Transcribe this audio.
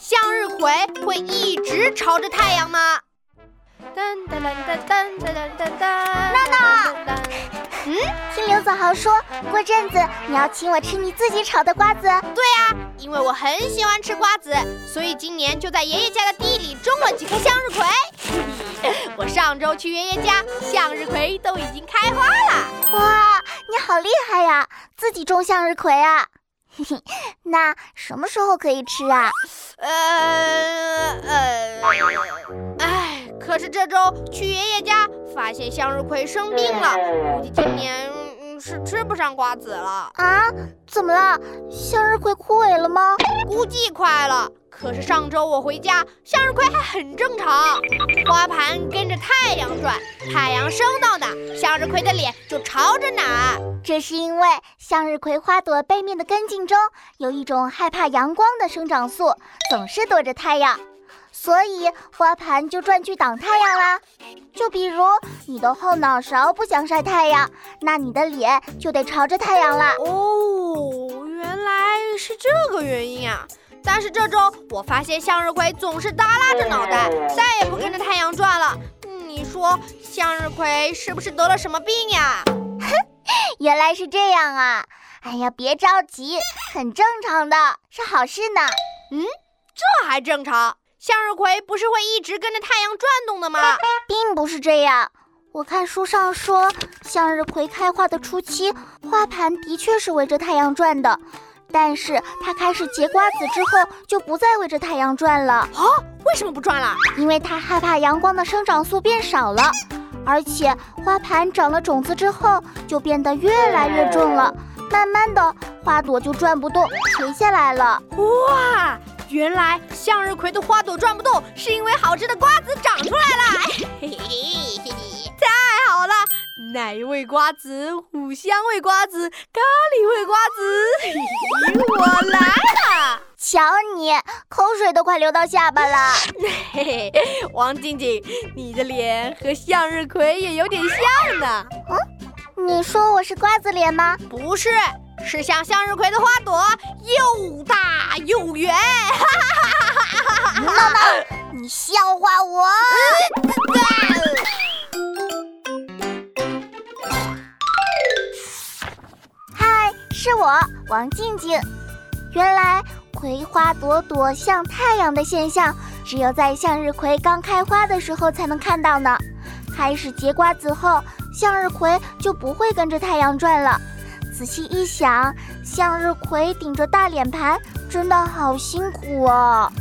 向日葵会一直朝着太阳吗？噔噔噔噔噔噔噔噔。娜娜，嗯，听刘子豪说过阵子你要请我吃你自己炒的瓜子。对呀，因为我很喜欢吃瓜子，所以今年就在爷爷家的地里种了几棵向日葵。我上周去爷爷家，向日葵都已经开花了。哇，你好厉害呀！自己种向日葵啊？嘿嘿，那什么时候可以吃啊？呃呃，哎，可是这周去爷爷家，发现向日葵生病了，估计今年嗯是吃不上瓜子了。啊？怎么了？向日葵枯萎了吗？估计快了。可是上周我回家，向日葵还很正常，花盘跟着太阳转，太阳升到哪，向日葵的脸就朝着哪儿。这是因为向日葵花朵背面的根茎中有一种害怕阳光的生长素，总是躲着太阳，所以花盘就转去挡太阳啦。就比如你的后脑勺不想晒太阳，那你的脸就得朝着太阳啦。哦，原来是这个原因啊！但是这周我发现向日葵总是耷拉着脑袋，再也不跟着太阳转了。你说向日葵是不是得了什么病呀？哼，原来是这样啊！哎呀，别着急，很正常的，是好事呢。嗯，这还正常？向日葵不是会一直跟着太阳转动的吗？并不是这样。我看书上说，向日葵开花的初期，花盘的确是围着太阳转的。但是它开始结瓜子之后，就不再围着太阳转了啊？为什么不转了？因为它害怕阳光的生长素变少了，而且花盘长了种子之后，就变得越来越重了，慢慢的花朵就转不动，垂下来了。哇，原来向日葵的花朵转不动，是因为好吃的瓜子长出来了。嘿嘿嘿嘿，太好了！奶味瓜子、五香味瓜子、咖喱味瓜子！瞧你，口水都快流到下巴了。嘿嘿，王静静，你的脸和向日葵也有点像呢。嗯，你说我是瓜子脸吗？不是，是像向日葵的花朵，又大又圆。哈哈哈哈哈！闹闹，你笑话我？是我王静静。原来葵花朵朵像太阳的现象，只有在向日葵刚开花的时候才能看到呢。开始结瓜子后，向日葵就不会跟着太阳转了。仔细一想，向日葵顶着大脸盘，真的好辛苦哦。